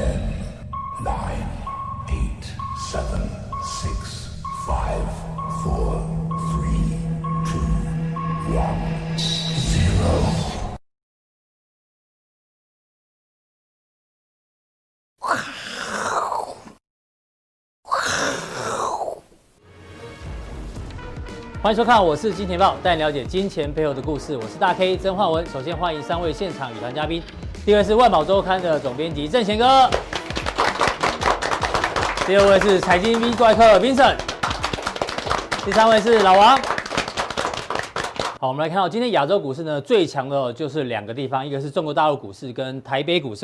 Ten, nine, eight, seven, six, five, four, three, two, one, zero. 欢迎收看，我是金钱豹，带你了解金钱背后的故事。我是大 K 曾焕文。首先欢迎三位现场与谈嘉宾，第一位是万宝周刊的总编辑郑贤哥，第二位是财经 V 怪客 Vincent，第三位是老王。好，我们来看到今天亚洲股市呢，最强的就是两个地方，一个是中国大陆股市跟台北股市。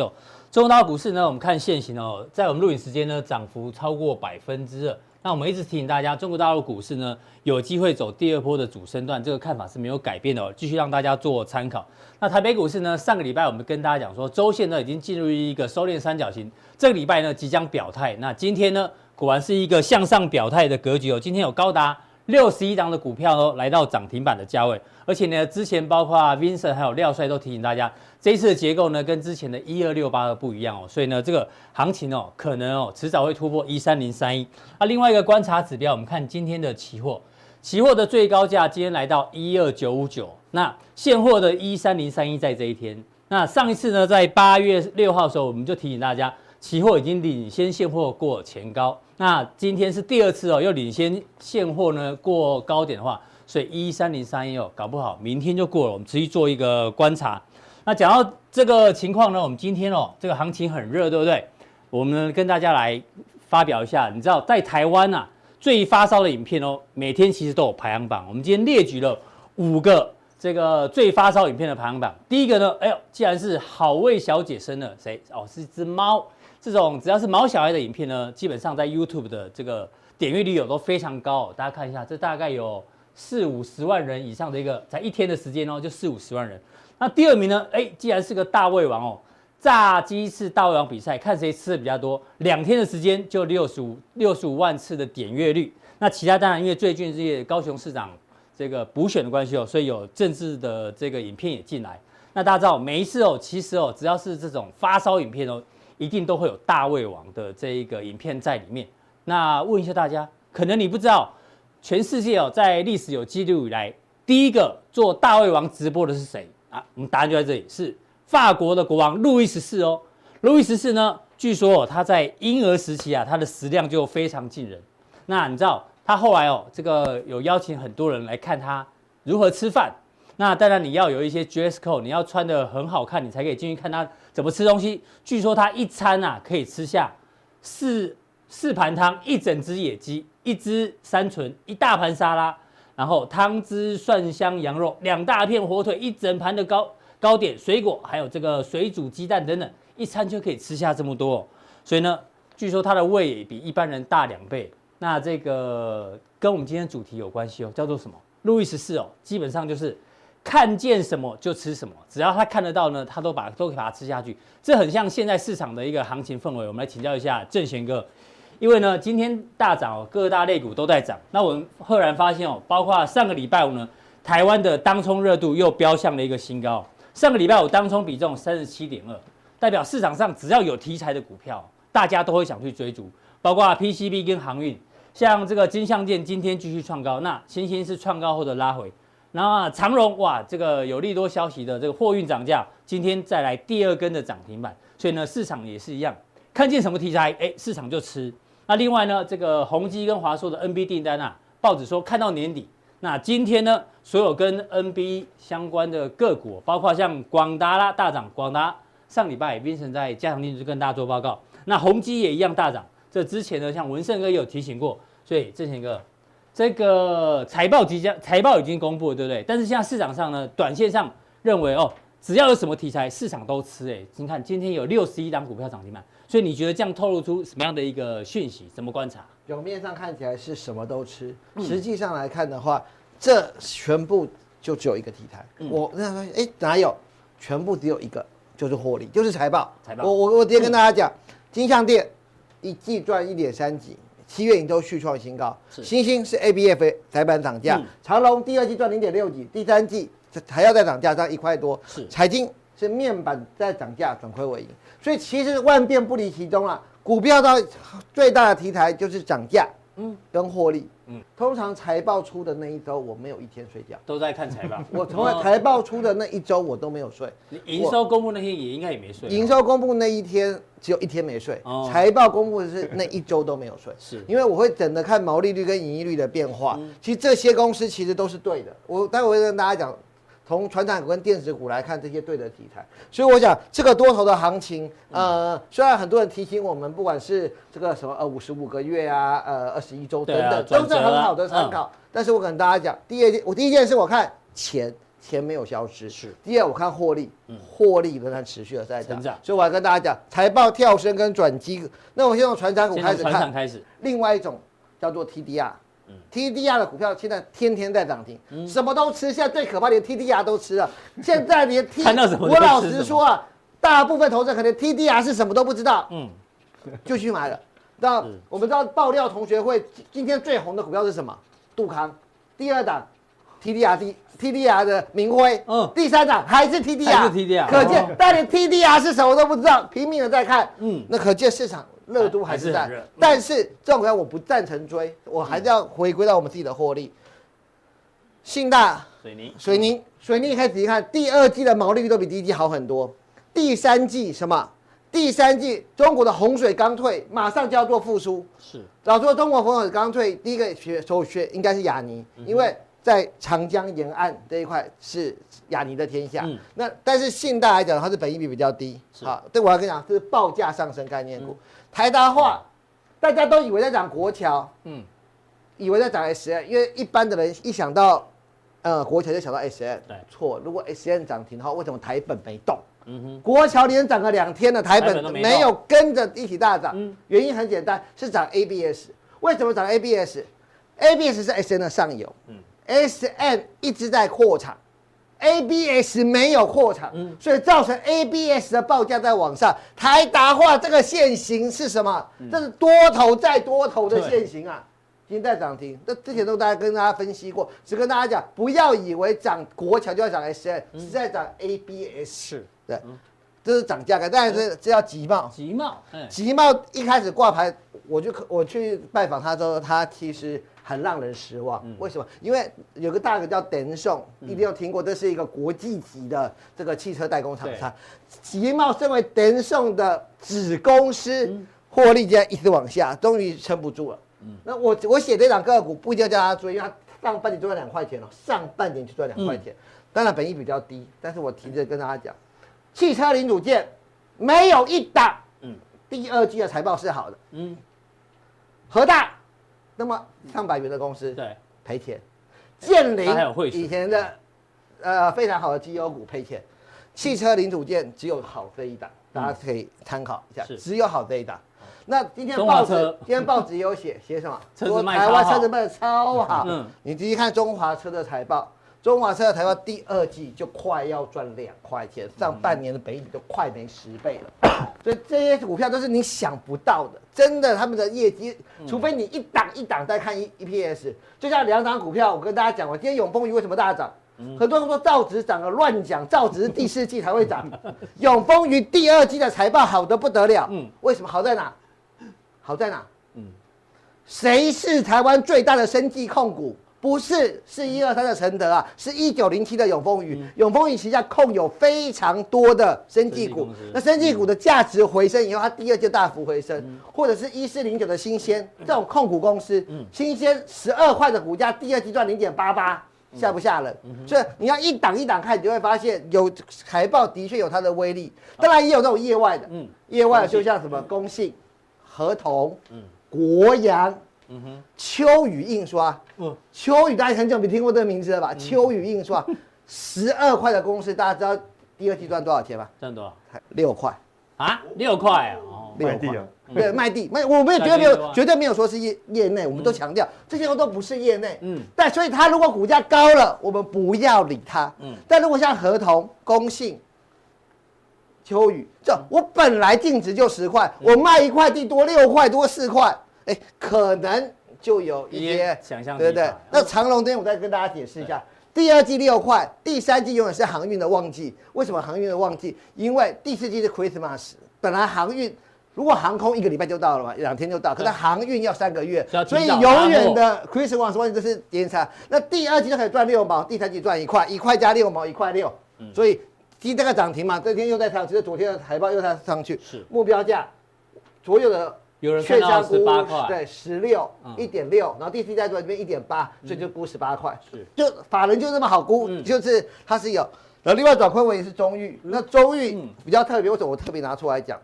中国大陆股市呢，我们看现行哦，在我们录影时间呢，涨幅超过百分之二。那我们一直提醒大家，中国大陆股市呢，有机会走第二波的主升段，这个看法是没有改变的哦，继续让大家做参考。那台北股市呢，上个礼拜我们跟大家讲说，周线呢已经进入一个收敛三角形，这个礼拜呢即将表态。那今天呢，果然是一个向上表态的格局哦，今天有高达六十一档的股票哦，来到涨停板的价位。而且呢，之前包括 Vincent 还有廖帅都提醒大家，这一次的结构呢，跟之前的一二六八二不一样哦，所以呢，这个行情哦，可能哦，迟早会突破一三零三一。那另外一个观察指标，我们看今天的期货，期货的最高价今天来到一二九五九，那现货的一三零三一在这一天。那上一次呢，在八月六号的时候，我们就提醒大家，期货已经领先现货过前高。那今天是第二次哦，又领先现货呢过高点的话。所以一三零三一哦，搞不好明天就过了。我们持续做一个观察。那讲到这个情况呢，我们今天哦，这个行情很热，对不对？我们跟大家来发表一下。你知道在台湾呐，最发烧的影片哦，每天其实都有排行榜。我们今天列举了五个这个最发烧影片的排行榜。第一个呢，哎呦，既然是好味小姐生了，谁？哦，是一只猫。这种只要是毛小孩的影片呢，基本上在 YouTube 的这个点阅率有都非常高。大家看一下，这大概有。四五十万人以上的一个，才一天的时间哦，就四五十万人。那第二名呢？哎，既然是个大胃王哦，炸鸡翅大胃王比赛，看谁吃的比较多，两天的时间就六十五六十五万次的点阅率。那其他当然因为最近这些高雄市长这个补选的关系哦，所以有政治的这个影片也进来。那大家知道，每一次哦，其实哦，只要是这种发烧影片哦，一定都会有大胃王的这一个影片在里面。那问一下大家，可能你不知道。全世界哦，在历史有记录以来，第一个做大胃王直播的是谁啊？我们答案就在这里，是法国的国王路易十四哦。路易十四呢，据说哦，他在婴儿时期啊，他的食量就非常惊人。那你知道他后来哦，这个有邀请很多人来看他如何吃饭。那当然你要有一些 dress code，你要穿得很好看，你才可以进去看他怎么吃东西。据说他一餐啊，可以吃下四四盘汤，一整只野鸡。一只山馄，一大盘沙拉，然后汤汁蒜香羊肉，两大片火腿，一整盘的糕糕点，水果，还有这个水煮鸡蛋等等，一餐就可以吃下这么多。所以呢，据说他的胃也比一般人大两倍。那这个跟我们今天主题有关系哦，叫做什么？路易十四哦，基本上就是看见什么就吃什么，只要他看得到呢，他都把都可以把它吃下去。这很像现在市场的一个行情氛围。我们来请教一下郑贤哥。因为呢，今天大涨哦，各大类股都在涨。那我们赫然发现哦，包括上个礼拜五呢，台湾的当冲热度又飙向了一个新高。上个礼拜五当冲比重三十七点二，代表市场上只要有题材的股票，大家都会想去追逐。包括 PCB 跟航运，像这个金像店今天继续创高，那欣兴是创高后的拉回。然后啊，长荣哇，这个有利多消息的这个货运涨价，今天再来第二根的涨停板。所以呢，市场也是一样，看见什么题材，哎，市场就吃。那另外呢，这个宏基跟华硕的 NB 订单啊，报纸说看到年底。那今天呢，所有跟 NB 相关的个股，包括像广达啦大涨，广达上礼拜 Vincent 在加强錠就跟大家做报告。那宏基也一样大涨。这之前呢，像文胜哥也有提醒过，所以正贤哥，这个财报即将财报已经公布了，对不对？但是现在市场上呢，短线上认为哦，只要有什么题材，市场都吃。哎，你看今天有六十一档股票涨停板。所以你觉得这样透露出什么样的一个讯息？怎么观察？表面上看起来是什么都吃，实际上来看的话，这全部就只有一个题材。我那发现，哎，哪有？全部只有一个，就是获利，就是财报。财报。我我我直接跟大家讲，金像电一季赚一点三几，七月营收续创新高。是。欣兴是 ABF 窄板涨价，长隆第二季赚零点六几，第三季还要再涨价，涨一块多。是。财经是面板在涨价，转亏为盈。所以其实万变不离其宗啊。股票到最大的题材就是涨价，嗯，跟获利。嗯，通常财报出的那一周，我没有一天睡觉，都在看财报。我从来财报出的那一周，我都没有睡。你营收公布那天也应该也没睡。营收公布那一天只有一天没睡，财报公布的是那一周都没有睡。是，因为我会等着看毛利率跟盈利率的变化。其实这些公司其实都是对的。我待会会跟大家讲。从传产股跟电子股来看，这些对的题材，所以我想这个多头的行情，呃，虽然很多人提醒我们，不管是这个什么呃五十五个月啊，呃二十一周等等，啊、都是很好的参考。嗯、但是我跟大家讲，第二件，我第一件事我看钱钱没有消失，是。第二我看获利，获利仍然持续的在涨，嗯、所以我要跟大家讲财报跳升跟转机。那我先从传产股开始看，开始。另外一种叫做 TDR。TDR 的股票现在天天在涨停，嗯、什么都吃。现在最可怕连 TDR 都吃了。现在连 T，我老实说啊，大部分投资者可能 TDR 是什么都不知道，嗯，就去买了。那我们知道爆料同学会今天最红的股票是什么？杜康。第二档 TDR TDR 的明辉，嗯，第三档还是 TDR，TDR，可见但连 TDR 是什么都不知道，拼命的在看，嗯，那可见市场。热度还是在，是但是这种股票我不赞成追，我还是要回归到我们自己的获利。信大水泥，水泥，水泥，你可以仔细看，第二季的毛利率都比第一季好很多。第三季什么？第三季中国的洪水刚退，马上就要做复苏。是，老说中国洪水刚退，第一个学首选应该是雅尼，因为在长江沿岸这一块是雅尼的天下。嗯、那但是信大来讲，它是本益比比较低。是好，对我要跟你讲，这是报价上升概念股。嗯台达化，大家都以为在涨国桥，嗯，以为在涨 SN，因为一般的人一想到，呃，国桥就想到 SN，对，错。如果 SN 涨停的话，为什么台本没动？嗯哼，国桥连涨了两天了，台本没有跟着一起大涨，嗯，原因很简单，是涨 ABS。为什么涨 ABS？ABS 是 SN 的上游，嗯，SN 一直在扩产。ABS 没有扩产，嗯、所以造成 ABS 的报价在往上。台达化这个线型是什么？嗯、这是多头再多头的线型啊，今天在涨停。这之前都大家跟大家分析过，只跟大家讲，不要以为涨国强就要涨 SN，是在涨 ABS。是，对，嗯、这是涨价格，但是这叫集贸。集贸，集贸一开始挂牌，我就我去拜访他之后，他其实。很让人失望，为什么？因为有个大哥叫电送，一定要听过，这是一个国际级的这个汽车代工厂商。集贸身为电送的子公司，获利竟然一直往下，终于撑不住了。那我我写这档个股不一定要叫他追，因为他上半年赚两块钱了，上半年就赚两块钱。当然本益比较低，但是我提着跟大家讲，汽车零组件没有一档，第二季的财报是好的，嗯，和大。那么上百元的公司对赔钱，建林以前的呃非常好的绩优股赔钱，汽车零组件只有好这一档，大家可以参考一下，只有好这一档。那今天报纸今天报纸有写写什么？说台湾车子卖的超好。嗯，你仔细看中华车的财报。中华车的财报第二季就快要赚两块钱，上半年的本益比都快没十倍了，所以这些股票都是你想不到的，真的他们的业绩，除非你一档一档在看 EPS，就像两档股票，我跟大家讲，我今天永丰鱼为什么大涨？很多人说造纸涨了，乱讲，造纸是第四季才会涨，永丰鱼第二季的财报好的不得了，嗯，为什么好在哪？好在哪？嗯，谁是台湾最大的生技控股？不是，是一二三的承德啊，是一九零七的永丰余。永丰余旗下控有非常多的生技股，那生技股的价值回升以后，它第二就大幅回升，或者是一四零九的新鲜这种控股公司，新鲜十二块的股价，第二季赚零点八八，吓不吓人？所以你要一档一档看，你就会发现有财报的确有它的威力，当然也有那种业外的，嗯。业外的就像什么工信、合同、国阳。嗯哼，秋雨印刷，嗯，秋雨大家很久没听过这个名字了吧？秋雨印刷，十二块的公司，大家知道第二季赚多少钱吗？赚多少？六块啊？六块啊？卖地啊？对，卖地卖，我们也绝对没有，绝对没有说是业业内，我们都强调这些都不是业内。嗯，但所以它如果股价高了，我们不要理它。嗯，但如果像合同、工信、秋雨，这我本来净值就十块，我卖一块地多六块多四块。哎，可能就有一些想象，对不对？那长龙这边我再跟大家解释一下，第二季六块，第三季永远是航运的旺季。为什么航运的旺季？因为第四季是 Christmas，本来航运。如果航空一个礼拜就到了嘛，两天就到，可是航运要三个月，所以永远的 Christmas 旺季这是延长。那第二季就可以赚六毛，第三季赚一块，一块加六毛，一块六。所以今这个涨停嘛，这天又在上，其实昨天的财报又在上去。是目标价，所有的有人看到十八块，对，十六一点六，然后第四代在这边一点八，所以就估十八块。是，就法人就这么好估，就是它是有。然后另外转亏为盈是中裕，那中裕比较特别，为什么我特别拿出来讲？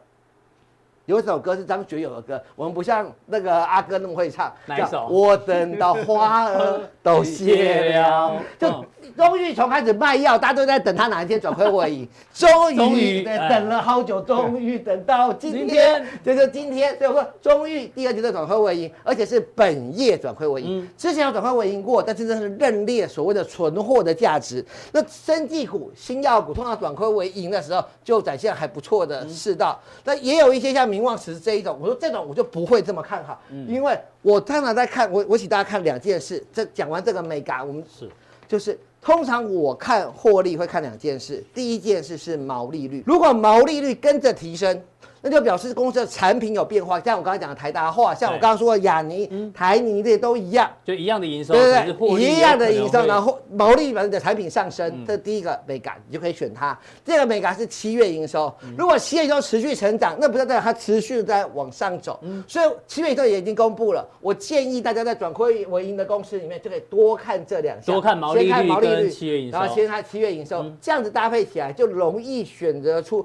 有一首歌是张学友的歌，我们不像那个阿哥那么会唱。哪一首？我等到花儿 都谢了。就终于从开始卖药，大家都在等他哪一天转亏为盈。终于等了好久，终于等到今天，就是今天。所以我说，终于第二季的转亏为盈，而且是本业转亏为盈。之前有转亏为盈过，但是这是认列所谓的存货的价值。那生技股、新药股通常转亏为盈的时候，就展现还不错的世道。那也有一些像。名望实这一种，我说这种我就不会这么看好，嗯、因为我常常在看，我我请大家看两件事。这讲完这个美感，我们是就是通常我看获利会看两件事，第一件事是毛利率，如果毛利率跟着提升。那就表示公司的产品有变化，像我刚才讲的台达化，像我刚刚说的亚泥、嗯、台泥这些都一样，就一样的营收，对对对，一样的营收，然后毛利的产品上升，嗯、这第一个美感，你就可以选它。第二个美感是七月营收，嗯、如果七月营收持续成长，那不代表它持续在往上走。嗯、所以七月营收也已经公布了，我建议大家在转亏为盈的公司里面就可以多看这两项，多看毛利率跟七月营收，然后先看七月营收，嗯、这样子搭配起来就容易选择出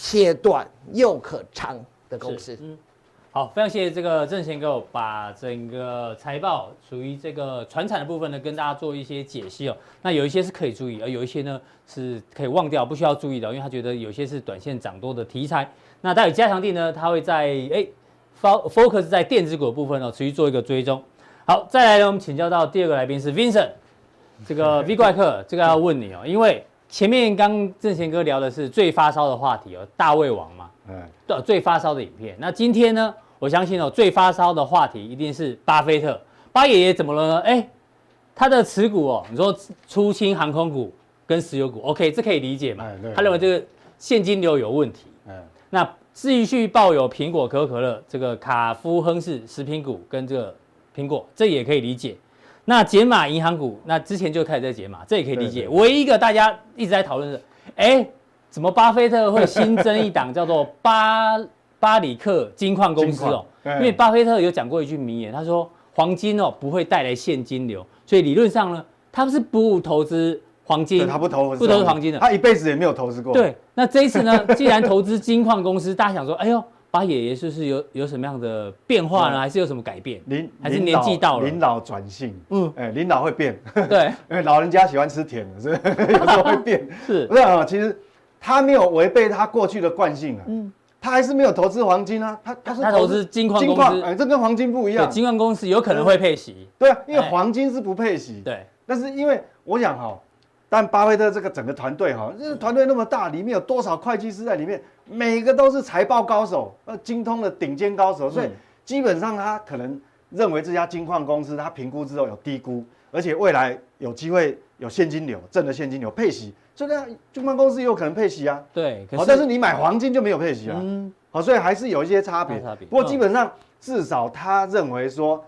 且短又可长。的公司，嗯，好，非常谢谢这个郑贤给我把整个财报属于这个传产的部分呢，跟大家做一些解析哦。那有一些是可以注意，而有一些呢是可以忘掉，不需要注意的，因为他觉得有些是短线涨多的题材。那待会加强地呢，他会在哎，focus 在电子股的部分哦，持续做一个追踪。好，再来呢，我们请教到第二个来宾是 Vincent，这个 V 怪客，这个要问你哦，因为前面刚正贤哥聊的是最发烧的话题哦，大胃王嘛。对，最发烧的影片。那今天呢，我相信哦，最发烧的话题一定是巴菲特。巴爷爷怎么了呢？哎，他的持股哦，你说出清航空股跟石油股，OK，这可以理解嘛？他认为这个现金流有问题。嗯。那继续抱有苹果、可口可乐、这个卡夫亨氏食品股跟这个苹果，这也可以理解。那解码银行股，那之前就开始在解码，这也可以理解。唯一一个大家一直在讨论的，哎。怎么巴菲特会新增一档叫做巴巴里克金矿公司哦？因为巴菲特有讲过一句名言，他说黄金哦不会带来现金流，所以理论上呢，他是不投资黄金，他不投不投资黄金的，他一辈子也没有投资过。对，那这一次呢，既然投资金矿公司，大家想说，哎呦，巴爷爷是不是有有什么样的变化呢？还是有什么改变？您还是年纪到了，领导转性，嗯，哎，领导会变，对，因为老人家喜欢吃甜的，所以 有时候会变。是，不是啊？其实。他没有违背他过去的惯性啊，嗯，他还是没有投资黄金啊，他他是投资金矿公司，哎，这跟黄金不一样，金矿公司有可能会配息，对啊，因为黄金是不配息，对，但是因为我想哈，但巴菲特这个整个团队哈，这个团队那么大，里面有多少会计师在里面，每个都是财报高手，呃，精通的顶尖高手，所以基本上他可能认为这家金矿公司他评估之后有低估，而且未来有机会有现金流，挣的现金流配息。这个金矿公司也有可能配息啊，对，好，但是你买黄金就没有配息啊，嗯，好，所以还是有一些差别。差别。不过基本上至少他认为说，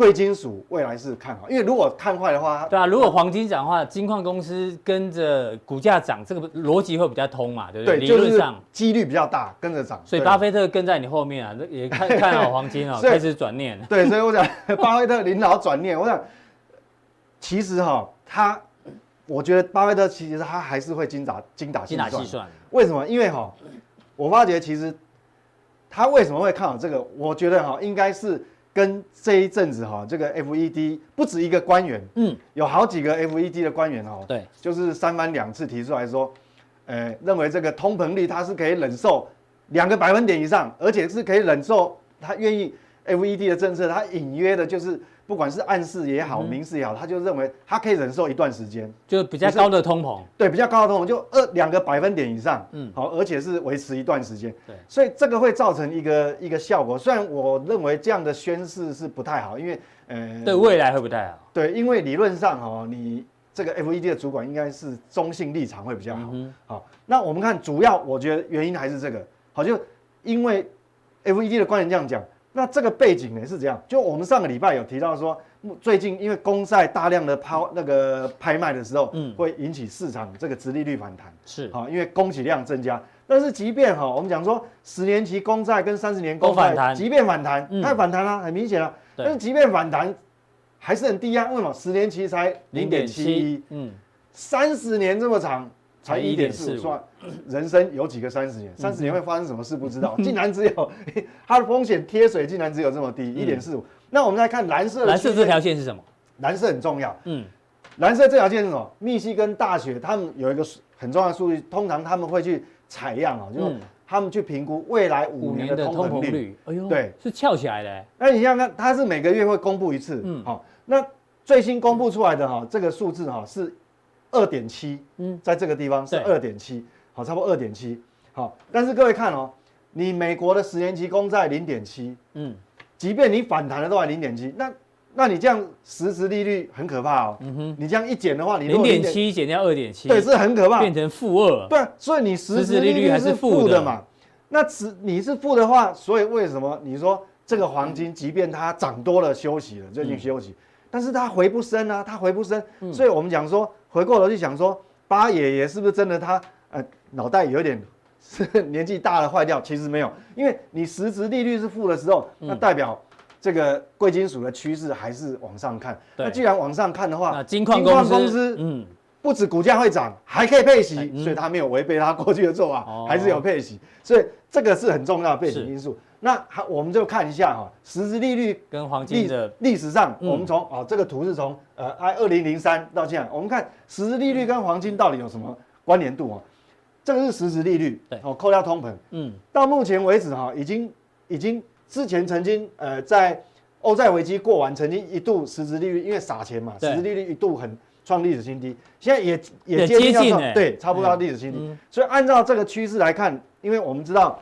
贵金属未来是看好，因为如果看坏的话，对啊，如果黄金涨的话，金矿公司跟着股价涨，这个逻辑会比较通嘛，对不对？对，理论上几率比较大跟着涨。所以巴菲特跟在你后面啊，也看看好黄金啊，开始转念。对，所以我想 巴菲特领导转念，我想其实哈他。我觉得巴菲特其实他还是会精打精打细算，细算。为什么？因为哈，我发觉其实他为什么会看好这个？我觉得哈，应该是跟这一阵子哈，这个 FED 不止一个官员，嗯，有好几个 FED 的官员哦，对，就是三番两次提出来说，呃，认为这个通膨率它是可以忍受两个百分点以上，而且是可以忍受，他愿意 FED 的政策，他隐约的就是。不管是暗示也好，明示也好，他就认为他可以忍受一段时间，就比较高的通膨，对，比较高的通膨，就二两个百分点以上，嗯，好，而且是维持一段时间，对，所以这个会造成一个一个效果。虽然我认为这样的宣示是不太好，因为呃，对未来会不太好，对，因为理论上哈，你这个 FED 的主管应该是中性立场会比较好，好，那我们看主要，我觉得原因还是这个，好，就因为 FED 的官员这样讲，那这个背景呢是怎样？就我们上个礼拜有提到说，最近因为公债大量的抛那个拍卖的时候，嗯，会引起市场这个殖利率反弹，是好，因为供给量增加。但是即便哈，我们讲说十年期公债跟三十年公债，即便反弹，它反弹啊，很明显啊。但是即便反弹，还是很低啊。为什么？十年期才零点七一，嗯，三十年这么长。才一点四五，算人生有几个三十年？三十年会发生什么事不知道，竟然只有它的风险贴水竟然只有这么低，一点四五。那我们来看蓝色，蓝色这条线是什么？蓝色很重要。嗯，蓝色这条线是什么？密西根大学他们有一个很重要的数据，通常他们会去采样啊，就是他们去评估未来五年的通膨率。哎呦，对，是翘起来的。那你想想看，它是每个月会公布一次。嗯，好，那最新公布出来的哈，这个数字哈是。二点七，嗯，在这个地方是二点七，好，差不多二点七，好，但是各位看哦，你美国的十年期公债零点七，嗯，即便你反弹了都还零点七，那那你这样实质利率很可怕哦，嗯哼，你这样一减的话，你零点七减掉二点七，对，是很可怕，变成负二，对，所以你实质利率还是负的嘛，那只你是负的话，所以为什么？你说这个黄金，即便它涨多了休息了，最近休息，但是它回不升啊，它回不升，所以我们讲说。回过头去想说，八爷爷是不是真的他呃脑袋有点是年纪大了坏掉？其实没有，因为你实质利率是负的时候，那代表这个贵金属的趋势还是往上看。那既然往上看的话，金矿公司嗯，不止股价会涨，还可以配息，所以他没有违背他过去的做法，还是有配息，所以这个是很重要的背景因素。那好，我们就看一下哈，实质利率跟黄金的历史上，我们从啊这个图是从呃，I 二零零三到现在，我们看实质利率跟黄金到底有什么关联度啊？这个是实质利率，对，哦，扣掉通膨，嗯，到目前为止哈，已经已经之前曾经呃在欧债危机过完，曾经一度实质利率因为撒钱嘛，实质利率一度很创历史新低，现在也也接近对，差不多到历史新低，所以按照这个趋势来看，因为我们知道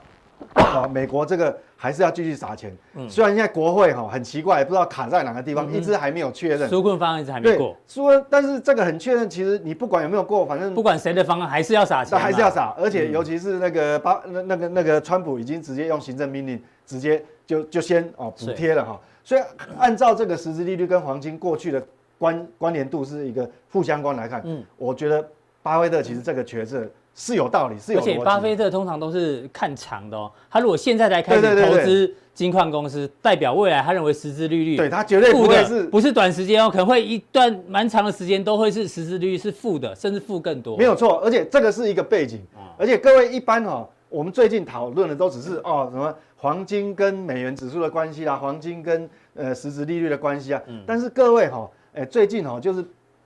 啊，美国这个。还是要继续撒钱，嗯，虽然现在国会哈很奇怪，不知道卡在哪个地方，一直还没有确认。纾困方案一直还没过。纾困，但是这个很确认，其实你不管有没有过，反正不管谁的方案还是要撒钱，还是要撒，而且尤其是那个巴那那个那个川普已经直接用行政命令直接就就先哦补贴了哈，所以按照这个实质利率跟黄金过去的关关联度是一个负相关来看，嗯，我觉得巴菲特其实这个角色。是有道理，是有。而且巴菲特通常都是看长的哦。他如果现在才开始投资金矿公司，代表未来他认为实质利率对他绝对不会是，不是短时间哦，可能会一段蛮长的时间都会是实质利率是负的，甚至负更多。没有错，而且这个是一个背景。而且各位一般哦，我们最近讨论的都只是哦什么黄金跟美元指数的关系啦，黄金跟呃实质利率的关系啊。但是各位哈，哎最近哦就是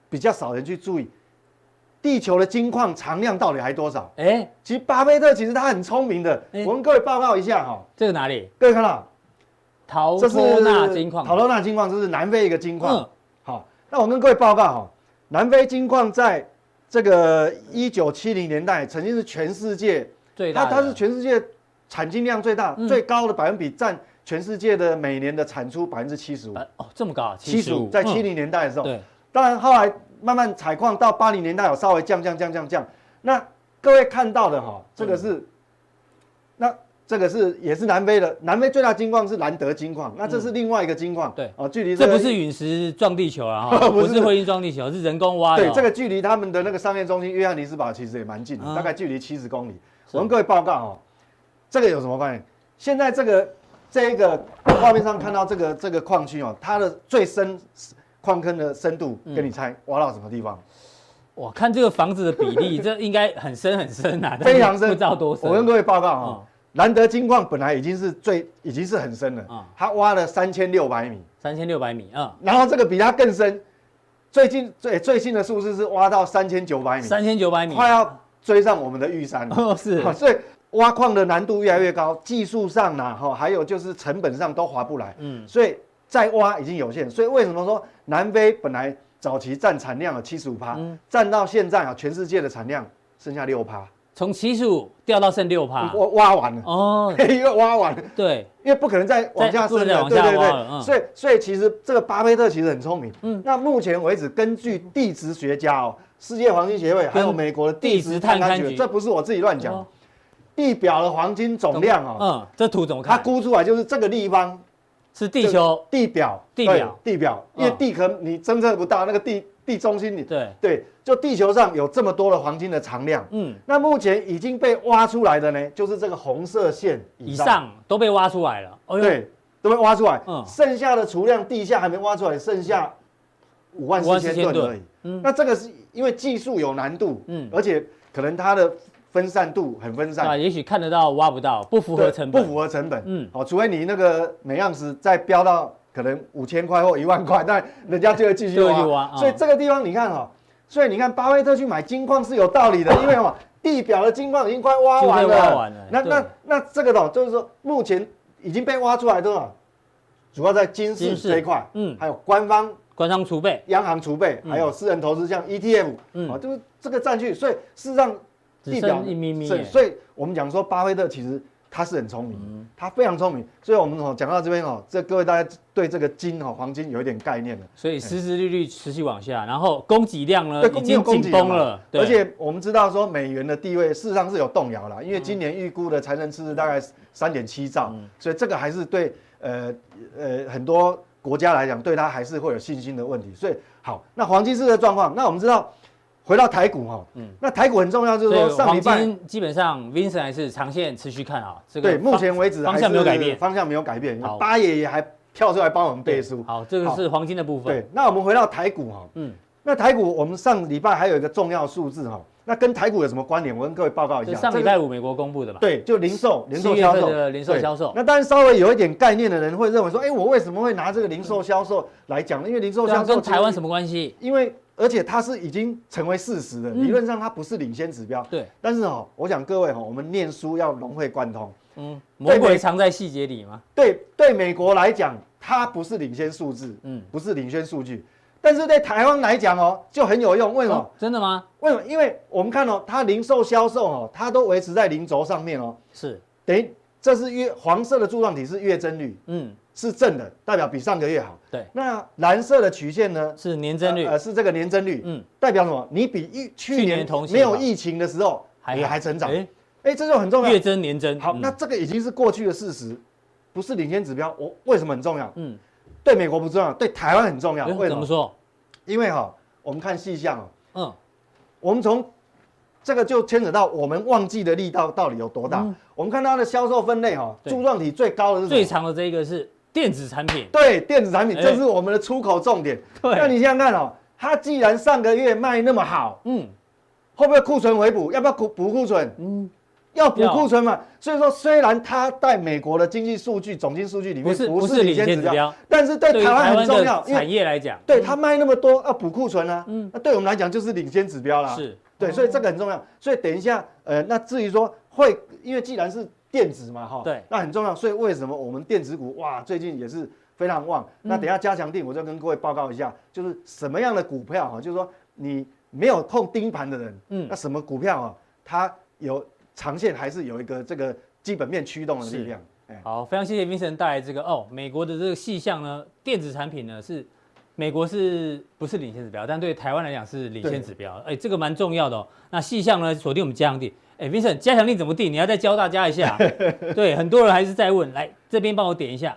比较少人去注意。地球的金矿藏量到底还多少？哎、欸，其实巴菲特其实他很聪明的。欸、我跟各位报告一下哈，这个哪里？各位看到，陶托纳金矿，陶托纳金矿这是南非一个金矿。嗯、好，那我跟各位报告哈，南非金矿在这个一九七零年代曾经是全世界最大，它它是全世界产金量最大、嗯、最高的百分比，占全世界的每年的产出百分之七十五。哦，这么高啊，七十五，在七零年代的时候。嗯、对，当然后来。慢慢采矿到八零年代有稍微降降降降降，那各位看到的哈，这个是，那这个是也是南非的，南非最大金矿是兰德金矿，那这是另外一个金矿，对，哦，距离这不是陨石撞地球啊，不是彗星撞地球，是人工挖的。对，这个距离他们的那个商业中心约翰尼斯堡其实也蛮近的，大概距离七十公里。我跟各位报告哦，这个有什么关系？现在这个这一个画面上看到这个这个矿区哦，它的最深。矿坑的深度，跟你猜挖到什么地方？我看这个房子的比例，这应该很深很深啊，非常深，不知道多深。我跟各位报告哈，兰德金矿本来已经是最，已经是很深了啊，它挖了三千六百米，三千六百米啊，然后这个比它更深，最近最最新的数字是挖到三千九百米，三千九百米，快要追上我们的玉山了。哦，是，所以挖矿的难度越来越高，技术上呢，哈，还有就是成本上都划不来，嗯，所以。再挖已经有限，所以为什么说南非本来早期占产量有七十五趴，占到现在啊，全世界的产量剩下六趴，从七十五掉到剩六趴，挖挖完了。哦，因为挖完了，对，因为不可能再往下升了，对对对，所以所以其实这个巴菲特其实很聪明，嗯，那目前为止根据地质学家哦，世界黄金协会还有美国的地质探勘局，这不是我自己乱讲，地表的黄金总量哦，嗯，这图怎么看？它估出来就是这个地方是地球地表，地表地表，因为地壳你侦测不到那个地地中心你对对，就地球上有这么多的黄金的藏量，嗯，那目前已经被挖出来的呢，就是这个红色线以上都被挖出来了，对，都被挖出来，嗯，剩下的储量地下还没挖出来，剩下五万四千吨而已，嗯，那这个是因为技术有难度，嗯，而且可能它的。分散度很分散啊，也许看得到挖不到，不符合成本，不符合成本。嗯，好，除非你那个每样子再飙到可能五千块或一万块，那人家就会继续挖。挖。所以这个地方你看哈，所以你看巴菲特去买金矿是有道理的，因为嘛，地表的金矿已经快挖完了。挖完了。那那那这个的，就是说目前已经被挖出来的嘛，主要在金市这一块，嗯，还有官方官方储备、央行储备，还有私人投资像 ETF，嗯，啊，就是这个占据，所以事实上。地表一咪咪，所以我们讲说巴菲特其实他是很聪明，嗯、他非常聪明，所以我们哦讲到这边哦，这各位大家对这个金哦黄金有一点概念了。所以实质利率持续往下，然后供给量呢已经紧绷了，而且我们知道说美元的地位事实上是有动摇了，因为今年预估的财政赤字大概三点七兆，嗯、所以这个还是对呃呃很多国家来讲对它还是会有信心的问题。所以好，那黄金是这个状况，那我们知道。回到台股哈，嗯，那台股很重要，就是说上礼拜基本上 Vincent 还是长线持续看好，这个对，目前为止方向没有改变，方向没有改变。八爷也还跳出来帮我们背书。好，这个是黄金的部分。对，那我们回到台股哈，嗯，那台股我们上礼拜还有一个重要数字哈，那跟台股有什么关联？我跟各位报告一下。上礼拜五美国公布的嘛？对，就零售，零售销售的零售销售。那当然稍微有一点概念的人会认为说，哎，我为什么会拿这个零售销售来讲呢？因为零售销售跟台湾什么关系？因为而且它是已经成为事实的，理论上它不是领先指标。对，但是哦，我想各位哈，我们念书要融会贯通。嗯，魔鬼藏在细节里吗？对，对美国来讲，它不是领先数字，嗯，不是领先数据。但是对台湾来讲哦，就很有用。为什么？真的吗？为什么？因为我们看哦，它零售销售哦，它都维持在零轴上面哦。是，等于这是月黄色的柱状体是月增率。嗯。是正的，代表比上个月好。对，那蓝色的曲线呢？是年增率，呃，是这个年增率。嗯，代表什么？你比疫去年同没有疫情的时候，你还成长。哎，哎，这就很重要。月增年增。好，那这个已经是过去的事实，不是领先指标。我为什么很重要？嗯，对美国不重要，对台湾很重要。为什么说？因为哈，我们看细项哦。嗯，我们从这个就牵扯到我们旺季的力道到底有多大。我们看它的销售分类哈，柱状体最高的是最长的这一个是。电子产品对，电子产品，这是我们的出口重点。对，那你想想看哦，它既然上个月卖那么好，嗯，会不会库存回补？要不要补补库存？嗯，要补库存嘛。所以说，虽然它在美国的经济数据、总经数据里面不是领先指标，但是对台湾很重要。产业来讲，对它卖那么多要补库存啊，嗯，那对我们来讲就是领先指标啦。是，对，所以这个很重要。所以等一下，呃，那至于说会，因为既然是。电子嘛，哈，对，那很重要，所以为什么我们电子股哇，最近也是非常旺？嗯、那等一下加强定，我就跟各位报告一下，就是什么样的股票哈，就是说你没有碰盯盘的人，嗯，那什么股票啊，它有长线还是有一个这个基本面驱动的力量。好，非常谢谢 Vincent 带来这个哦，美国的这个细项呢，电子产品呢是美国是不是领先指标？但对台湾来讲是领先指标，哎这个蛮重要的哦。那细项呢，锁定我们加强錠。哎，Vincent，加强力怎么定？你要再教大家一下。对，很多人还是在问，来这边帮我点一下。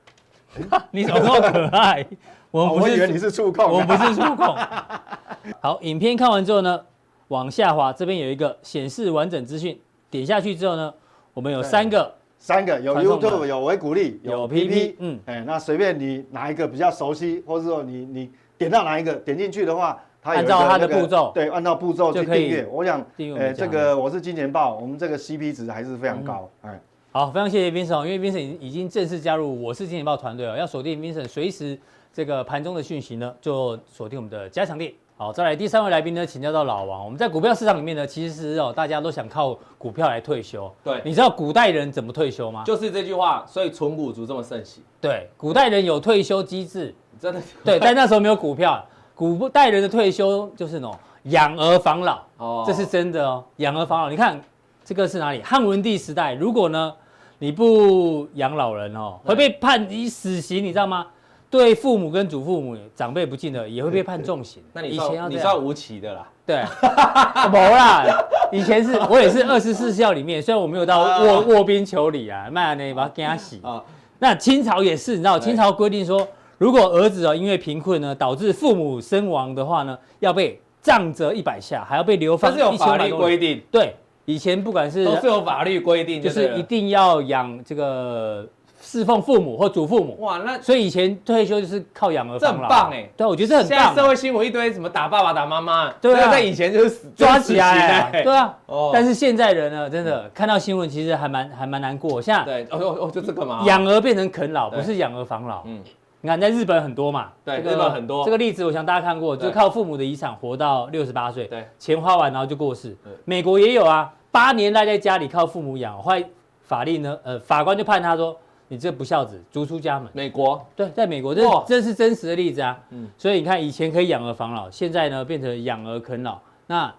你怎么这么可爱？我们不是，以为你是触控，我们不是触控。好，影片看完之后呢，往下滑，这边有一个显示完整资讯，点下去之后呢，我们有三个，三个有 YouTube，有维股力，有 PP，嗯，哎，那随便你哪一个比较熟悉，或者说你你点到哪一个，点进去的话。按照它的步骤，对，按照步骤去订阅。我想，呃，这个我是金钱豹，我们这个 CP 值还是非常高。哎，好，非常谢谢 Vincent，因为 Vincent 已经正式加入我是金钱豹团队了。要锁定 Vincent 随时这个盘中的讯息呢，就锁定我们的加强錠。好，再来第三位来宾呢，请教到老王。我们在股票市场里面呢，其实哦，大家都想靠股票来退休。对，你知道古代人怎么退休吗？就是这句话，所以存股族这么盛行。对，古代人有退休机制，真的。对，但那时候没有股票。古代人的退休就是那种养儿防老，哦，这是真的哦，养儿防老。你看这个是哪里？汉文帝时代，如果呢你不养老人哦，会被判以死刑，你知道吗？对父母跟祖父母长辈不敬的，也会被判重刑。那你以前要你算无期的啦。对，没啦。以前是我也是二十四孝里面，虽然我没有到卧卧冰求鲤啊，卖那把给他洗啊。那清朝也是，你知道清朝规定说，如果儿子哦因为贫困呢导致父母身亡的话呢，要被杖责一百下，还要被流放。这是有法律规定。对，以前不管是都是有法律规定，就是一定要养这个。侍奉父母或祖父母，哇，那所以以前退休就是靠养儿防老，这很棒哎。对，我觉得这很棒。现在社会新闻一堆什么打爸爸打妈妈，对啊，在以前就是抓起来，对啊。哦。但是现在人呢，真的看到新闻其实还蛮还蛮难过。现在对，哦哦哦，就这个嘛。养儿变成啃老，不是养儿防老。嗯。你看在日本很多嘛，对，日本很多。这个例子我想大家看过，就靠父母的遗产活到六十八岁，对，钱花完然后就过世。美国也有啊，八年赖在家里靠父母养，后来法律呢，呃，法官就判他说。你这不孝子，逐出家门。美国对，在美国这这是真实的例子啊。嗯，所以你看，以前可以养儿防老，现在呢变成养儿啃老。那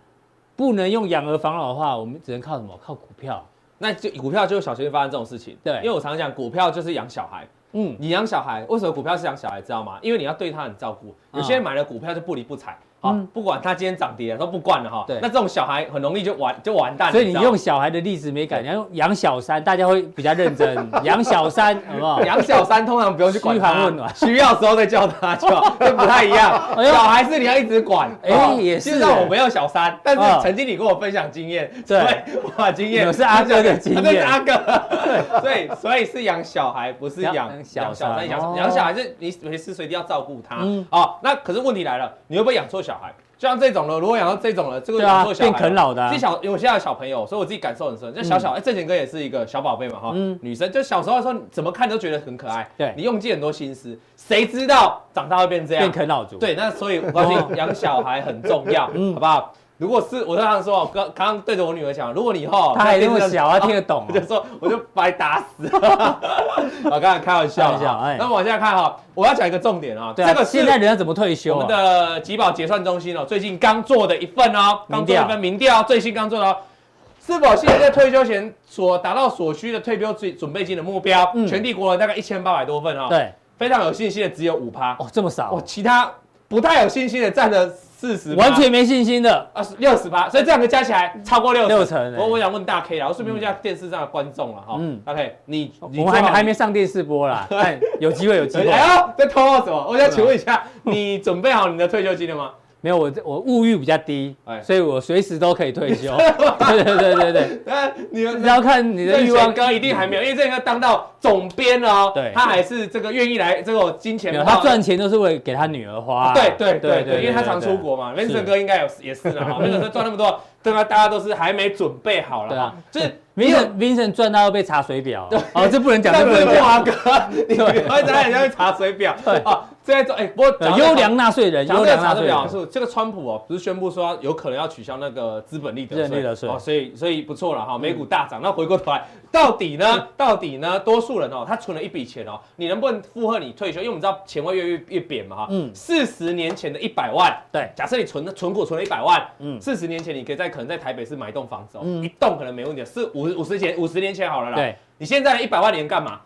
不能用养儿防老的话，我们只能靠什么？靠股票。那就股票就小心发生这种事情。对，因为我常常讲，股票就是养小孩。嗯，你养小孩，为什么股票是养小孩？知道吗？因为你要对他很照顾。有些人买了股票就不理不睬。好，不管他今天涨跌都不惯了哈。对，那这种小孩很容易就完就完蛋。所以你用小孩的例子没改，你要用养小三，大家会比较认真。养小三好不好？养小三通常不用去管他，需要时候再叫他就好，就不太一样。小孩是你要一直管。哎，也是。我没有小三，但是曾经你跟我分享经验，对，我把经验。我是阿哥的经验。是阿哥。所以所以是养小孩，不是养小三。养养小孩是你随时随地要照顾他。哦，那可是问题来了，你会不会养错？小孩，就像这种了，如果养到这种了，这个养错小孩，变啃老的。这小，因为我现在有小朋友，所以我自己感受很深。这小小，哎，正贤哥也是一个小宝贝嘛，哈，女生，就小时候的时候，怎么看都觉得很可爱。对，你用尽很多心思，谁知道长大会变这样？变啃老族。对，那所以我告诉你 养小孩很重要，好不好？如果是我这样说，刚刚刚对着我女儿讲，如果你以后她还那么小，她听得懂，我 就说我就把你打死。我刚才开玩笑哈，那么往下看哈，我要讲一个重点啊，这个现在人家怎么退休？我们的集保结算中心哦，最近刚做的一份哦，刚做一份民调，最新刚做的哦，是否现在在退休前所达到所需的退休准准备金的目标？全帝国人大概一千八百多份哦，对，非常有信心的只有五趴哦，这么少哦，其他不太有信心的占了。四十完全没信心的啊，六十八，所以这两个加起来超过六六成。我我想问大 K 啦，我顺便问一下电视上的观众了哈。嗯，大 K，你我们还没还没上电视播啦，有机会有机会。哎呦，在偷什么？我想请问一下，你准备好你的退休金了吗？没有，我我物欲比较低，所以我随时都可以退休。对对对对对，那你们只要看你的欲望。哥一定还没有，因为这个当到总编哦，对，他还是这个愿意来这个金钱，他赚钱都是为了给他女儿花。对对对对，因为他常出国嘛，Vincent 哥应该有也是的哈，Vincent 哥赚那么多，对吧？大家都是还没准备好了对哈，就是 Vincent Vincent 赚到要被查水表，哦，这不能讲，这不能讲，阿哥，你不要在人家会查水表，对啊。现在做哎，不过优良纳税人，优良纳税人是这个川普哦，不是宣布说有可能要取消那个资本利得税哦，所以所以不错了哈，美股大涨。那回过头来，到底呢？到底呢？多数人哦，他存了一笔钱哦，你能不能负荷你退休？因为我们知道钱会越越越贬嘛哈。嗯。四十年前的一百万，对，假设你存的存股存了一百万，嗯，四十年前你可以在可能在台北市买一栋房子哦，一栋可能没问题，是五五十前五十年前好了啦。对。你现在一百万年干嘛？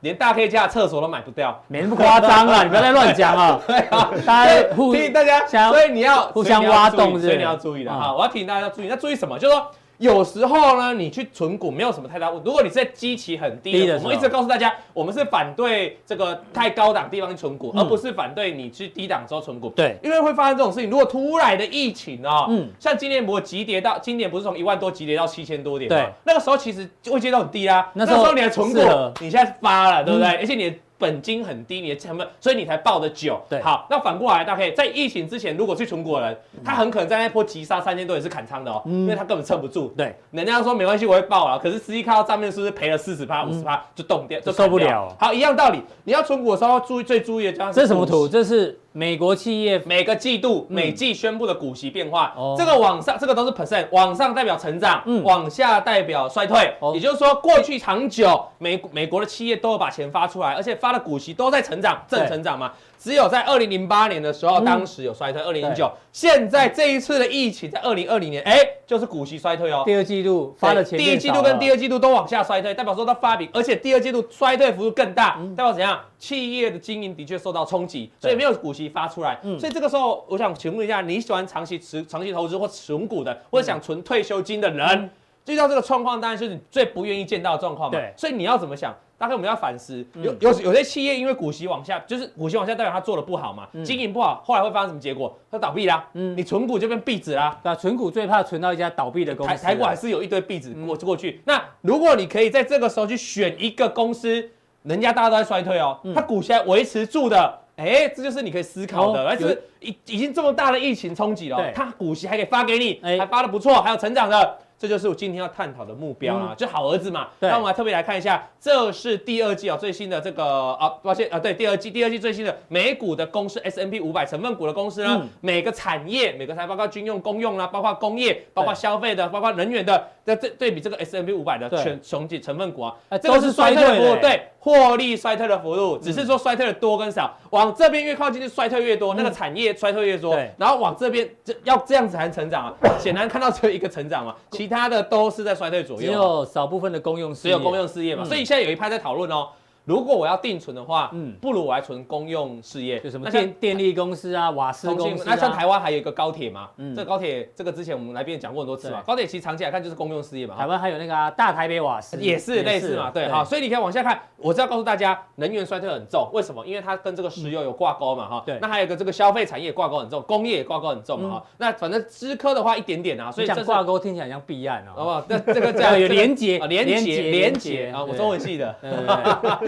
连大 K 家的厕所都买不掉，没那么夸张啊！你不要再乱讲啊！对啊，大家提醒大家，所以你要互相挖洞，所以你要注意的哈。我要提醒大家要注意，那注意什么？就是说。有时候呢，你去存股没有什么太大问题。如果你是在基期很低的，我们一直告诉大家，我们是反对这个太高档地方去存股，而不是反对你去低档时候存股。对，因为会发生这种事情。如果突然的疫情哦，嗯，像今年不是急跌到，今年不是从一万多急跌到七千多点吗？对，那个时候其实就会接到很低啊。那时候你还存股，你现在发了，对不对？而且你。本金很低，你的成本，所以你才报的久。对，好，那反过来，大家可以在疫情之前，如果去存股的人，他很可能在那波急杀三千多也是砍仓的哦，因为他根本撑不住。对，人家说没关系，我会报了，可是实际看到账面是不是赔了四十趴、五十趴就动掉，就受不了。好，一样道理，你要存股的时候要注意最注意的，这是什么图？这是。美国企业每个季度每季宣布的股息变化，这个往上这个都是 percent，往上代表成长，往下代表衰退。也就是说，过去长久美美国的企业都有把钱发出来，而且发发的股息都在成长，正成长嘛。只有在二零零八年的时候，当时有衰退。二零零九，现在这一次的疫情在二零二零年，哎，就是股息衰退哦。第二季度发的钱，第一季度跟第二季度都往下衰退，代表说它发比，而且第二季度衰退幅度更大，代表怎样？企业的经营的确受到冲击，所以没有股息发出来。所以这个时候，我想请问一下，你喜欢长期持、长期投资或存股的，或者想存退休金的人，遇到这个状况，当然是你最不愿意见到的状况嘛。对，所以你要怎么想？大概我们要反思，有有有些企业因为股息往下，就是股息往下，代表它做的不好嘛，经营不好，后来会发生什么结果？它倒闭啦。嗯，你存股就变壁纸啦。对，存股最怕存到一家倒闭的公司。台股还是有一堆壁纸过过去。那如果你可以在这个时候去选一个公司，人家大家都在衰退哦，它股息还维持住的，哎，这就是你可以思考的。而且已已经这么大的疫情冲击了，它股息还可以发给你，还发的不错，还有成长的。这就是我今天要探讨的目标啊，就好儿子嘛。那我们来特别来看一下，这是第二季啊最新的这个啊，抱歉啊，对，第二季第二季最新的美股的公司 S M P 五百成分股的公司呢，每个产业每个产业包括军用、公用啦，包括工业，包括消费的，包括能源的，在这对比这个 S M P 五百的全总体成分股啊，这个是衰退的，对，获利衰退的幅度，只是说衰退的多跟少，往这边越靠近就衰退越多，那个产业衰退越多，然后往这边这要这样子才能成长啊，显然看到只有一个成长嘛，其。他的都是在衰退左右，只有少部分的公用事业，只有公用事业嘛，所以现在有一派在讨论哦。如果我要定存的话，嗯，不如我来存公用事业，就什么电电力公司啊、瓦斯公司。那像台湾还有一个高铁嘛，嗯，这个高铁这个之前我们来宾讲过很多次嘛。高铁其实长期来看就是公用事业嘛。台湾还有那个大台北瓦斯，也是类似嘛，对，好，所以你可以往下看。我是要告诉大家，能源衰退很重，为什么？因为它跟这个石油有挂钩嘛，哈。对。那还有一个这个消费产业挂钩很重，工业也挂钩很重嘛，哈。那反正资科的话一点点啊，所以讲挂钩听起来像弊案哦。哦，那这个这样 有连结，连结，连结啊，我中文系的，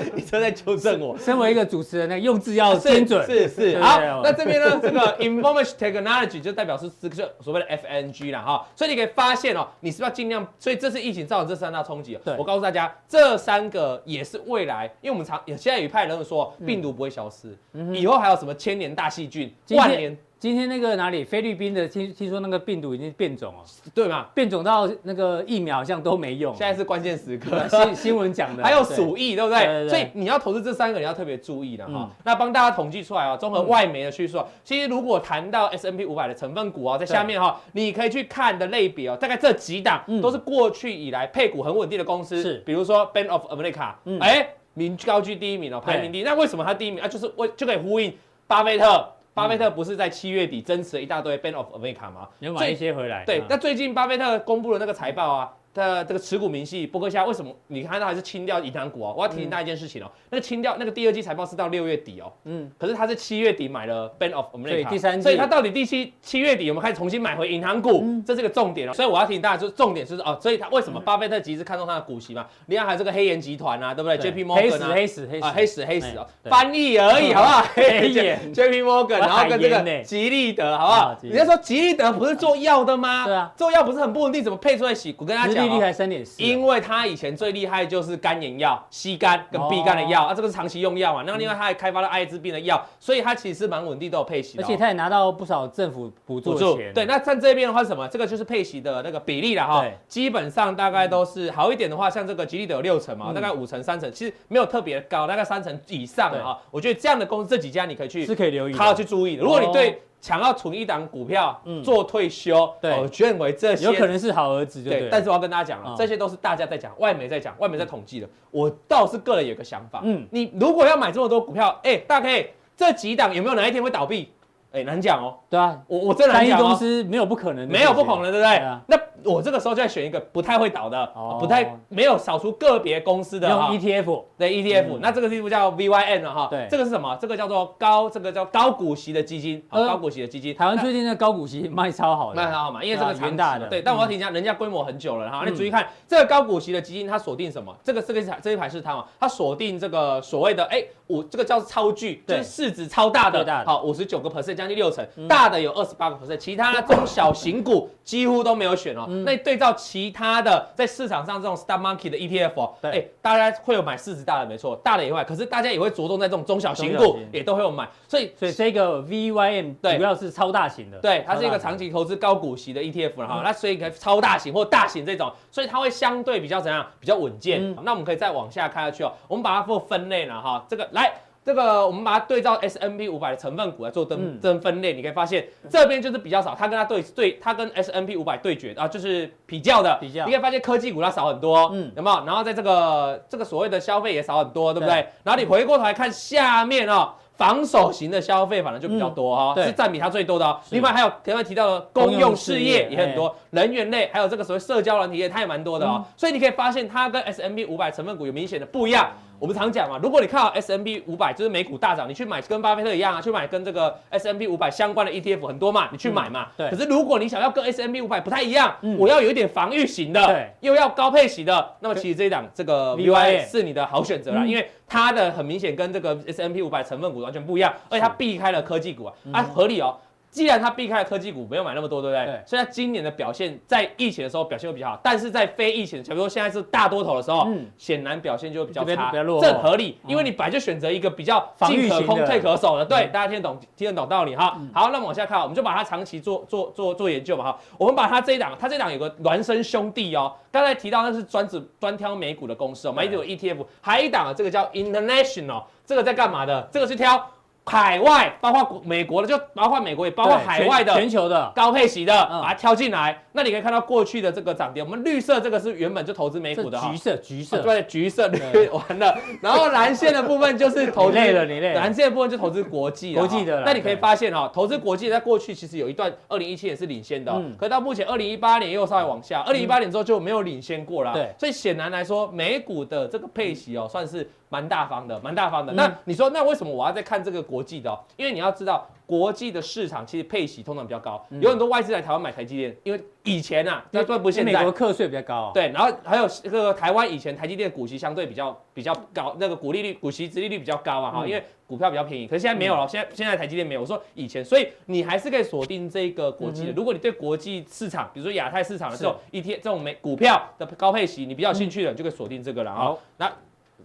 你正在纠正我。身为一个主持人，那用字要精准。是是。好，那这边呢，这个 information technology 就代表是这个所谓的 FNG 啦哈。所以你可以发现哦，你是不是要尽量？所以这次疫情造成这三大冲击。对。我告诉大家，这三个也是未来，因为我们常现在有一派人说病毒不会消失，以后还有什么千年大细菌、万年。今天那个哪里菲律宾的听听说那个病毒已经变种了，对吗？变种到那个疫苗好像都没用。现在是关键时刻，新新闻讲的。还有鼠疫，对不对？所以你要投资这三个，你要特别注意的哈。那帮大家统计出来啊，综合外媒的叙述。其实如果谈到 S&P 五百的成分股啊，在下面哈，你可以去看的类别哦，大概这几档都是过去以来配股很稳定的公司，是比如说 Bank of America，哎，名高居第一名哦，排名第一。那为什么它第一名啊？就是为就可以呼应巴菲特。巴菲特不是在七月底增持了一大堆 Bank of America 吗？有买一些回来。对，那最近巴菲特公布了那个财报啊。的这个持股明细，伯克夏为什么你看到还是清掉银行股哦？我要提醒大家一件事情哦，那个清掉那个第二季财报是到六月底哦，嗯，可是他是七月底买了 Bank of America，所以第三季，所以他到底第七七月底有没有开始重新买回银行股？这是个重点哦，所以我要提醒大家，就是重点就是哦，所以他为什么巴菲特其实看中他的股息嘛？另外还有这个黑岩集团啊，对不对？JP Morgan 啊，黑死黑死啊，黑死黑死哦，翻译而已，好不好？黑岩 JP Morgan，然后跟这个吉利德，好不好？人家说吉利德不是做药的吗？对啊，做药不是很不稳定，怎么配出来息？我跟大家讲，利率还三点四。因为他以前最厉害就是肝炎药、吸肝跟 B 肝的药、哦、啊，这个是长期用药嘛。那另外他还开发了艾滋病的药，所以他其实蛮稳定，都有配息。而且他也拿到不少政府补助钱。对，那在这边的话是什么？这个就是配息的那个比例了哈。对基本上大概都是好一点的话，像这个吉利的有六成嘛，嗯、大概五成、三成，其实没有特别高，大概三成以上的哈。我觉得这样的公司这几家你可以去是可以留意，他要去注意的。如果你对。想要存一档股票做退休，对，我认为这些有可能是好儿子，对。但是我要跟大家讲了，这些都是大家在讲，外媒在讲，外媒在统计的。我倒是个人有个想法，嗯，你如果要买这么多股票，哎，大家可以这几档有没有哪一天会倒闭？哎，难讲哦。对啊，我我真的难讲。公司没有不可能，没有不可能，对不对？那。我这个时候就要选一个不太会倒的，不太没有少数个别公司的 ETF，对 ETF，那这个 ETF 叫 VYN 了哈，对，这个是什么？这个叫做高，这个叫高股息的基金，高股息的基金。台湾最近的高股息卖超好的，卖超好嘛，因为这个长大的，对。但我要提一下，人家规模很久了哈，你注意看这个高股息的基金，它锁定什么？这个这个这一排是它嘛？它锁定这个所谓的哎五，这个叫超巨，就是市值超大的，好五十九个 percent，将近六成，大的有二十八个 percent，其他中小型股几乎都没有选哦。那对照。其他的在市场上这种 stock market 的 ETF 哦，对，哎，大家会有买市值大的没错，大的以外，可是大家也会着重在这种中小型股，也都会有买，所以所以这个 VYM 主要是超大型的，对，它是一个长期投资高股息的 ETF 了哈，那所以可以超大型或大型这种，所以它会相对比较怎样，比较稳健。那我们可以再往下看下去哦，我们把它做分类了哈，这个来。这个我们把它对照 S&P 五百的成分股来做分分分类，你可以发现这边就是比较少，它跟它对对，它跟 S&P 五百对决啊，就是比较的比较。你可以发现科技股它少很多，嗯，有没有？然后在这个这个所谓的消费也少很多，对不对？然后你回过头来看下面哦，防守型的消费反而就比较多哈，是占比它最多的哦。另外还有前面提到的公用事业也很多，能源类还有这个所谓社交软体业它也蛮多的哦。所以你可以发现它跟 S&P 五百成分股有明显的不一样。我们常讲嘛，如果你看好 S M B 五百，就是美股大涨，你去买跟巴菲特一样啊，去买跟这个 S M B 五百相关的 ETF 很多嘛，你去买嘛。对。可是如果你想要跟 S M B 五百不太一样，我要有一点防御型的，对，又要高配型的，那么其实这一档这个 VYM 是你的好选择啦，因为它的很明显跟这个 S M P 五百成分股完全不一样，而且它避开了科技股啊，啊合理哦。既然它避开了科技股，没有买那么多，对不对？对。所以它今年的表现，在疫情的时候表现会比较好，但是在非疫情，比如说现在是大多头的时候，嗯，显然表现就会比较差，比较弱。这合理，因为你本来就选择一个比较进可攻退可守的，对，大家听得懂，听得懂道理哈。好，那么往下看，我们就把它长期做做做做研究嘛哈。我们把它这一档，它这一档有个孪生兄弟哦，刚才提到那是专指专挑美股的公司哦，买一种 ETF，还有一档这个叫 International，这个在干嘛的？这个是挑。海外包括美国的，就包括美国也包括海外的全球的高配息的，把它挑进来。那你可以看到过去的这个涨跌，我们绿色这个是原本就投资美股的，橘色橘色对橘色绿完了，然后蓝线的部分就是投资的，蓝线的部分就投资国际国际的。那你可以发现哈，投资国际在过去其实有一段二零一七年是领先的，可到目前二零一八年又稍微往下，二零一八年之后就没有领先过了。对，所以显然来说，美股的这个配息哦，算是。蛮大方的，蛮大方的。那你说，那为什么我要再看这个国际的哦？因为你要知道，国际的市场其实配息通常比较高，有很多外资来台湾买台积电，因为以前啊，那不现在美国课税比较高。对，然后还有这个台湾以前台积电股息相对比较比较高，那个股利率、股息殖利率比较高啊哈，因为股票比较便宜。可是现在没有了，现在现在台积电没有。我说以前，所以你还是可以锁定这个国际的。如果你对国际市场，比如说亚太市场的这种一天这种美股票的高配息，你比较有兴趣的，你就可以锁定这个了。好，那。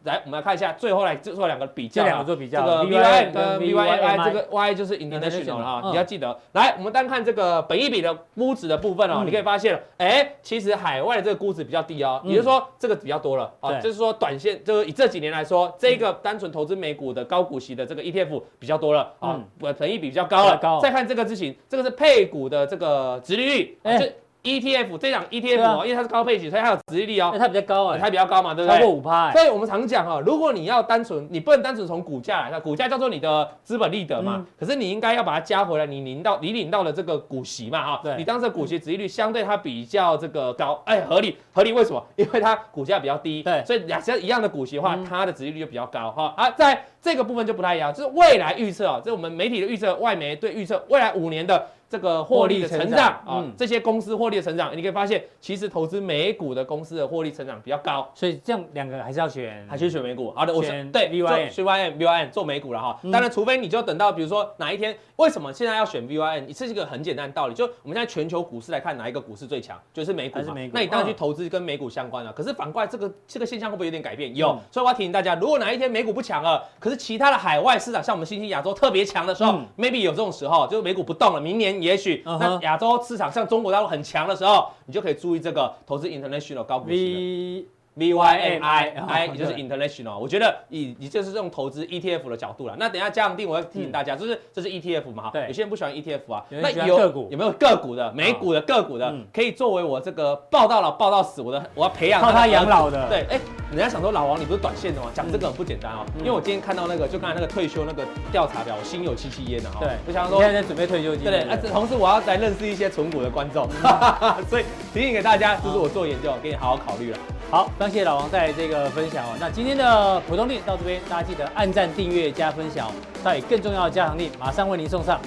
来，我们来看一下，最后来做两个比较，这两个做比较，这个 VYM 跟 VYMI，这个 Y 就是 International 了啊，你要记得。来，我们单看这个本益比的估值的部分哦，你可以发现，哎，其实海外的这个估值比较低哦，也就是说这个比较多了啊，就是说短线，就是以这几年来说，这个单纯投资美股的高股息的这个 ETF 比较多了啊，本益比比较高了。再看这个之前，这个是配股的这个殖利率，哎。ETF 这档 ETF 哦，因为它是高配息，所以它有殖利率哦，它比较高哎，它比较高嘛，对不对？超过五趴。所以我们常讲哈，如果你要单纯，你不能单纯从股价来看，股价叫做你的资本利得嘛。可是你应该要把它加回来，你领到你领到了这个股息嘛哈。对。你当时股息殖利率相对它比较这个高，哎，合理合理。为什么？因为它股价比较低。对。所以两家一样的股息的话，它的殖利率就比较高哈。啊，在这个部分就不太一样，就是未来预测啊，这是我们媒体的预测，外媒对预测未来五年的。这个获利的成长啊，这些公司获利的成长，你可以发现，其实投资美股的公司的获利成长比较高，所以这样两个还是要选，还是选美股。好的，我选对 VYM 做美股了哈。当然，除非你就等到比如说哪一天，为什么现在要选 V Y N？这是一个很简单的道理，就我们现在全球股市来看，哪一个股市最强，就是美股嘛。那你当然去投资跟美股相关的。可是反过来，这个这个现象会不会有点改变？有，所以我要提醒大家，如果哪一天美股不强了，可是其他的海外市场像我们新兴亚洲特别强的时候，maybe 有这种时候，就是美股不动了，明年也许那。亚洲市场像中国大陆很强的时候，你就可以注意这个投资 international 高股息 V Y M I I，也就是 international。我觉得以你就是用投资 ETF 的角度了。那等一下加强錠，我要提醒大家，就是这是 ETF 嘛哈。对。有些人不喜欢 ETF 啊，那有有没有个股的美股的个股的，可以作为我这个报到老报到死，我的我要培养靠他养老的。对，哎，人家想说老王你不是短线的吗？讲这个很不简单哦，因为我今天看到那个就刚才那个退休那个调查表，我心有戚戚焉的哈。对。我想说现在在准备退休金。对对。啊，同时我要来认识一些存股的观众，所以提醒给大家，就是我做研究，给你好好考虑了。好，感谢老王带来这个分享哦。那今天的普通力到这边，大家记得按赞、订阅、加分享哦。待更重要的加强力马上为您送上。